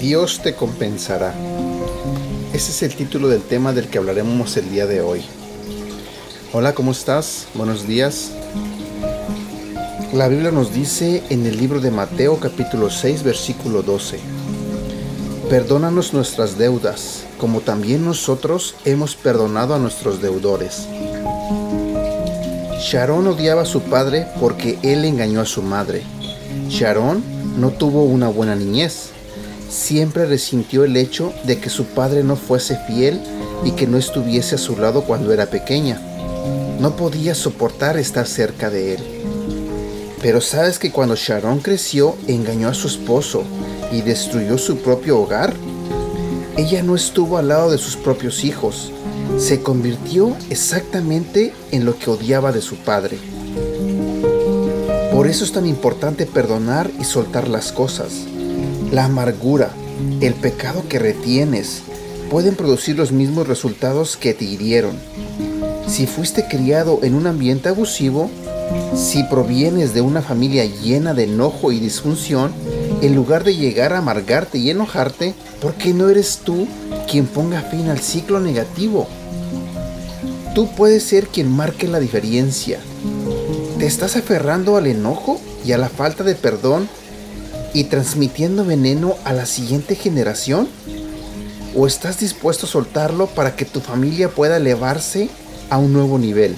Dios te compensará. Ese es el título del tema del que hablaremos el día de hoy. Hola, ¿cómo estás? Buenos días. La Biblia nos dice en el libro de Mateo capítulo 6 versículo 12, Perdónanos nuestras deudas, como también nosotros hemos perdonado a nuestros deudores. Sharon odiaba a su padre porque él engañó a su madre. Sharon no tuvo una buena niñez siempre resintió el hecho de que su padre no fuese fiel y que no estuviese a su lado cuando era pequeña. No podía soportar estar cerca de él. Pero sabes que cuando Sharon creció engañó a su esposo y destruyó su propio hogar, ella no estuvo al lado de sus propios hijos. Se convirtió exactamente en lo que odiaba de su padre. Por eso es tan importante perdonar y soltar las cosas la amargura, el pecado que retienes, pueden producir los mismos resultados que te hirieron. Si fuiste criado en un ambiente abusivo, si provienes de una familia llena de enojo y disfunción, en lugar de llegar a amargarte y enojarte, ¿por qué no eres tú quien ponga fin al ciclo negativo? Tú puedes ser quien marque la diferencia. ¿Te estás aferrando al enojo y a la falta de perdón y transmitiendo veneno a la siguiente generación? ¿O estás dispuesto a soltarlo para que tu familia pueda elevarse a un nuevo nivel?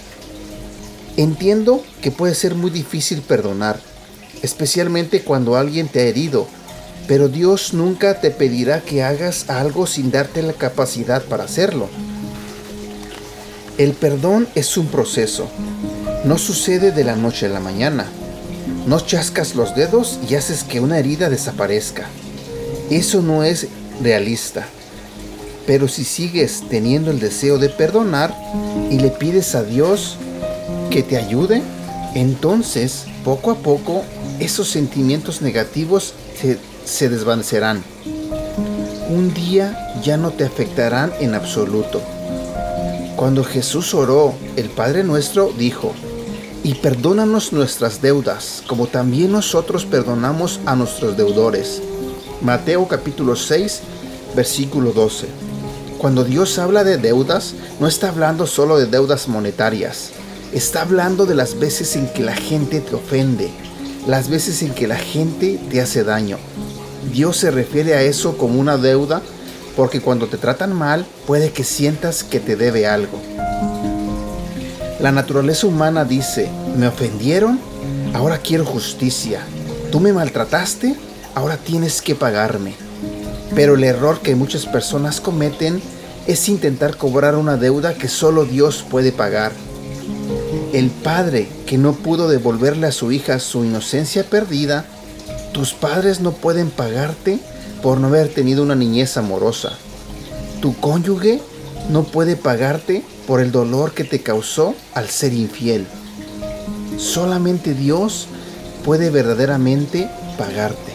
Entiendo que puede ser muy difícil perdonar, especialmente cuando alguien te ha herido, pero Dios nunca te pedirá que hagas algo sin darte la capacidad para hacerlo. El perdón es un proceso, no sucede de la noche a la mañana. No chascas los dedos y haces que una herida desaparezca. Eso no es realista. Pero si sigues teniendo el deseo de perdonar y le pides a Dios que te ayude, entonces poco a poco esos sentimientos negativos se, desvanecerán. Un día ya no te afectarán en absoluto. Cuando Jesús oró el Padre nuestro, dijo, y perdónanos nuestras deudas, como también nosotros perdonamos a nuestros deudores. Mateo capítulo 6, versículo 12. Cuando Dios habla de deudas, no está hablando solo de deudas monetarias, está hablando de las veces en que la gente te ofende, las veces en que la gente te hace daño. Dios se refiere a eso como una deuda porque cuando te tratan mal puede que sientas que te debe algo. La naturaleza humana dice, me ofendieron, ahora quiero justicia. Tú me maltrataste, ahora tienes que pagarme. Pero el error que muchas personas cometen es intentar cobrar una deuda que solo Dios puede pagar. El padre que no pudo devolverle a su hija su inocencia perdida, tus padres no pueden pagarte por no haber tenido una niñez amorosa. Tu cónyuge no puede pagarte por el dolor que te causó al ser infiel. Solamente Dios puede verdaderamente pagarte.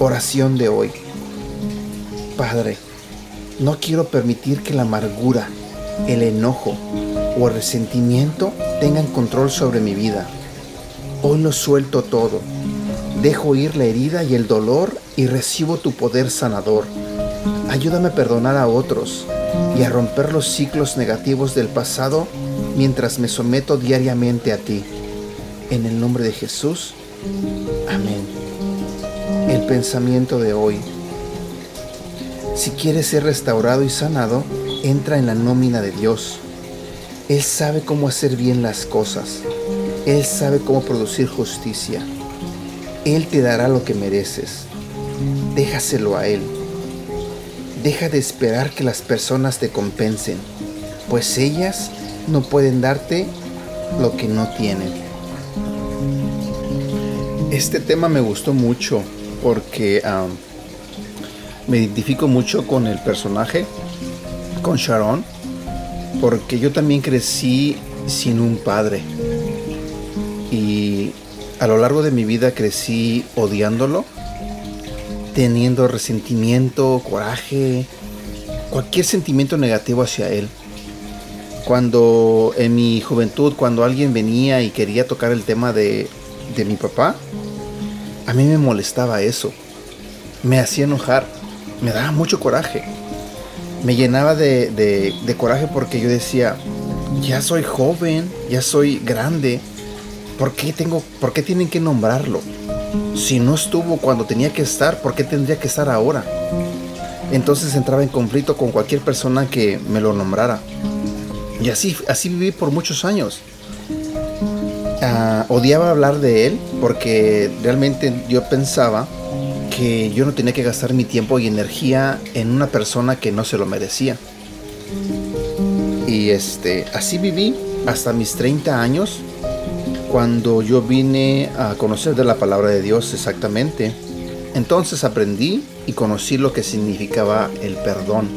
Oración de hoy. Padre, no quiero permitir que la amargura, el enojo o el resentimiento tengan control sobre mi vida. Hoy lo suelto todo. Dejo ir la herida y el dolor y recibo tu poder sanador. Ayúdame a perdonar a otros y a romper los ciclos negativos del pasado mientras me someto diariamente a ti. En el nombre de Jesús. Amén. El pensamiento de hoy. Si quieres ser restaurado y sanado, entra en la nómina de Dios. Él sabe cómo hacer bien las cosas. Él sabe cómo producir justicia. Él te dará lo que mereces. Déjaselo a Él. Deja de esperar que las personas te compensen, pues ellas no pueden darte lo que no tienen. Este tema me gustó mucho porque me identifico mucho con el personaje, con Sharon, porque yo también crecí sin un padre. Y a lo largo de mi vida crecí odiándolo teniendo resentimiento, coraje, cualquier sentimiento negativo hacia él. Cuando en mi juventud, cuando alguien venía y quería tocar el tema de, de mi papá, a mí me molestaba eso. Me hacía enojar, me daba mucho coraje. Me llenaba de, de, coraje porque yo decía, ya soy joven, ya soy grande, ¿por qué, tengo, ¿por qué tienen que nombrarlo? Si no estuvo cuando tenía que estar, ¿por qué tendría que estar ahora? Entonces entraba en conflicto con cualquier persona que me lo nombrara. Y así, así viví por muchos años. Ah, odiaba hablar de él porque realmente yo pensaba que yo no tenía que gastar mi tiempo y energía en una persona que no se lo merecía. Y este, así viví hasta mis 30 años cuando yo vine a conocer de la palabra de Dios exactamente, entonces aprendí y conocí lo que significaba el perdón.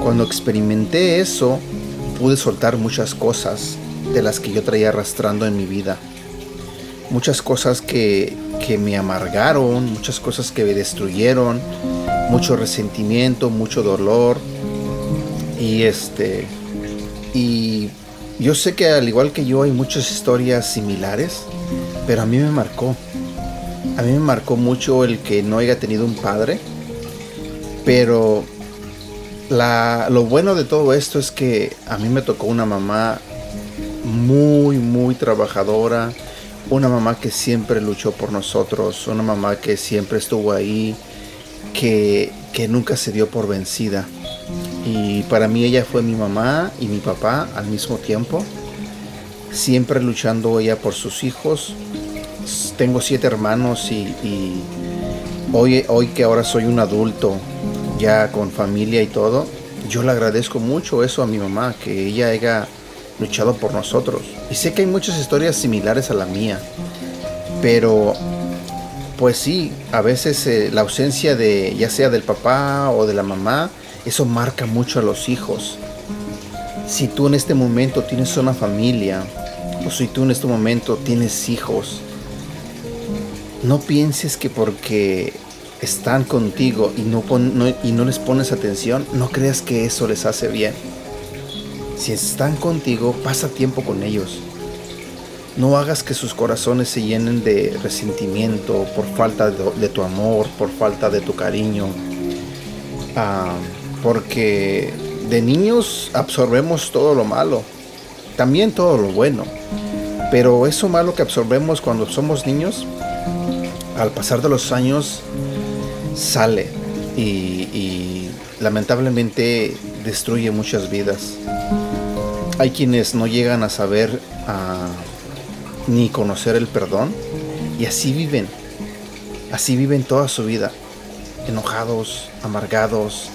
Cuando experimenté eso, pude soltar muchas cosas de las que yo traía arrastrando en mi vida. Muchas cosas que, que me amargaron, muchas cosas que me destruyeron, mucho resentimiento, mucho dolor. Y este y yo sé que al igual que yo hay muchas historias similares, pero a mí me marcó. A mí me marcó mucho el que no haya tenido un padre, pero lo bueno de todo esto es que a mí me tocó una mamá muy, muy trabajadora, una mamá que siempre luchó por nosotros, una mamá que siempre estuvo ahí, que, que nunca se dio por vencida. Y para mí ella fue mi mamá y mi papá al mismo tiempo. Siempre luchando ella por sus hijos. Tengo siete hermanos y, hoy, hoy que ahora soy un adulto, ya con familia y todo, yo le agradezco mucho eso a mi mamá, que ella haya luchado por nosotros. Y sé que hay muchas historias similares a la mía, pero pues sí, a veces eh, la ausencia de ya sea del papá o de la mamá, eso marca mucho a los hijos. Si tú en este momento tienes una familia, o si tú en este momento tienes hijos, no pienses que porque están contigo y no, y no les pones atención, no creas que eso les hace bien. Si están contigo, pasa tiempo con ellos. No hagas que sus corazones se llenen de resentimiento por falta de, tu amor, por falta de tu cariño. Ah, porque de niños absorbemos todo lo malo, también todo lo bueno, pero eso malo que absorbemos cuando somos niños, al pasar de los años sale y, lamentablemente destruye muchas vidas. Hay quienes no llegan a saber ni conocer el perdón y así viven, así viven toda su vida, enojados, amargados,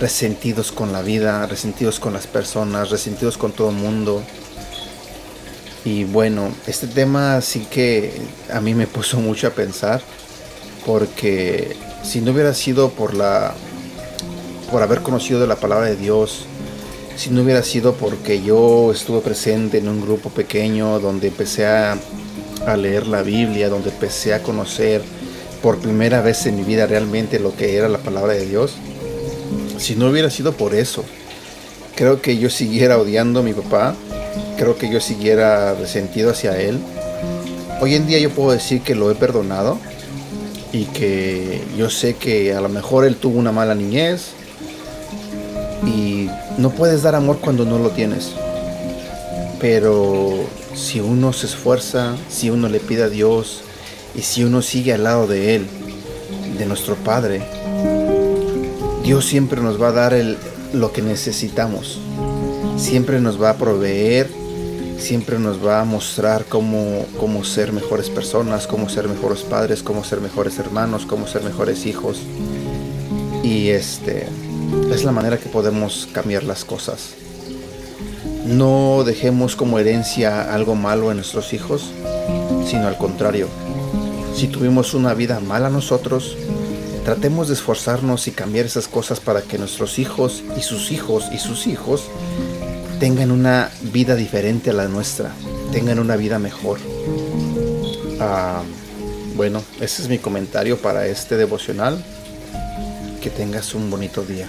resentidos con la vida, resentidos con las personas, resentidos con todo el mundo. Y bueno, este tema sí que a mí me puso mucho a pensar porque si no hubiera sido por la por haber conocido de la palabra de Dios, si no hubiera sido porque yo estuve presente en un grupo pequeño donde empecé a, a leer la Biblia, donde empecé a conocer por primera vez en mi vida realmente lo que era la palabra de Dios, si no hubiera sido por eso, creo que yo siguiera odiando a mi papá, creo que yo siguiera resentido hacia él. Hoy en día yo puedo decir que lo he perdonado y que yo sé que a lo mejor él tuvo una mala niñez y no puedes dar amor cuando no lo tienes. Pero si uno se esfuerza, si uno le pide a Dios y si uno sigue al lado de Él, de nuestro Padre, Dios siempre nos va a dar lo que necesitamos. Siempre nos va a proveer, siempre nos va a mostrar cómo, cómo ser mejores personas, cómo ser mejores padres, cómo ser mejores hermanos, cómo ser mejores hijos. Y este es la manera que podemos cambiar las cosas. No dejemos como herencia algo malo en nuestros hijos, sino al contrario. Si tuvimos una vida mala nosotros, Tratemos de esforzarnos y cambiar esas cosas para que nuestros hijos y sus hijos y sus hijos tengan una vida diferente a la nuestra, tengan una vida mejor. Ah, Bueno, ese es mi comentario para este devocional. Que tengas un bonito día.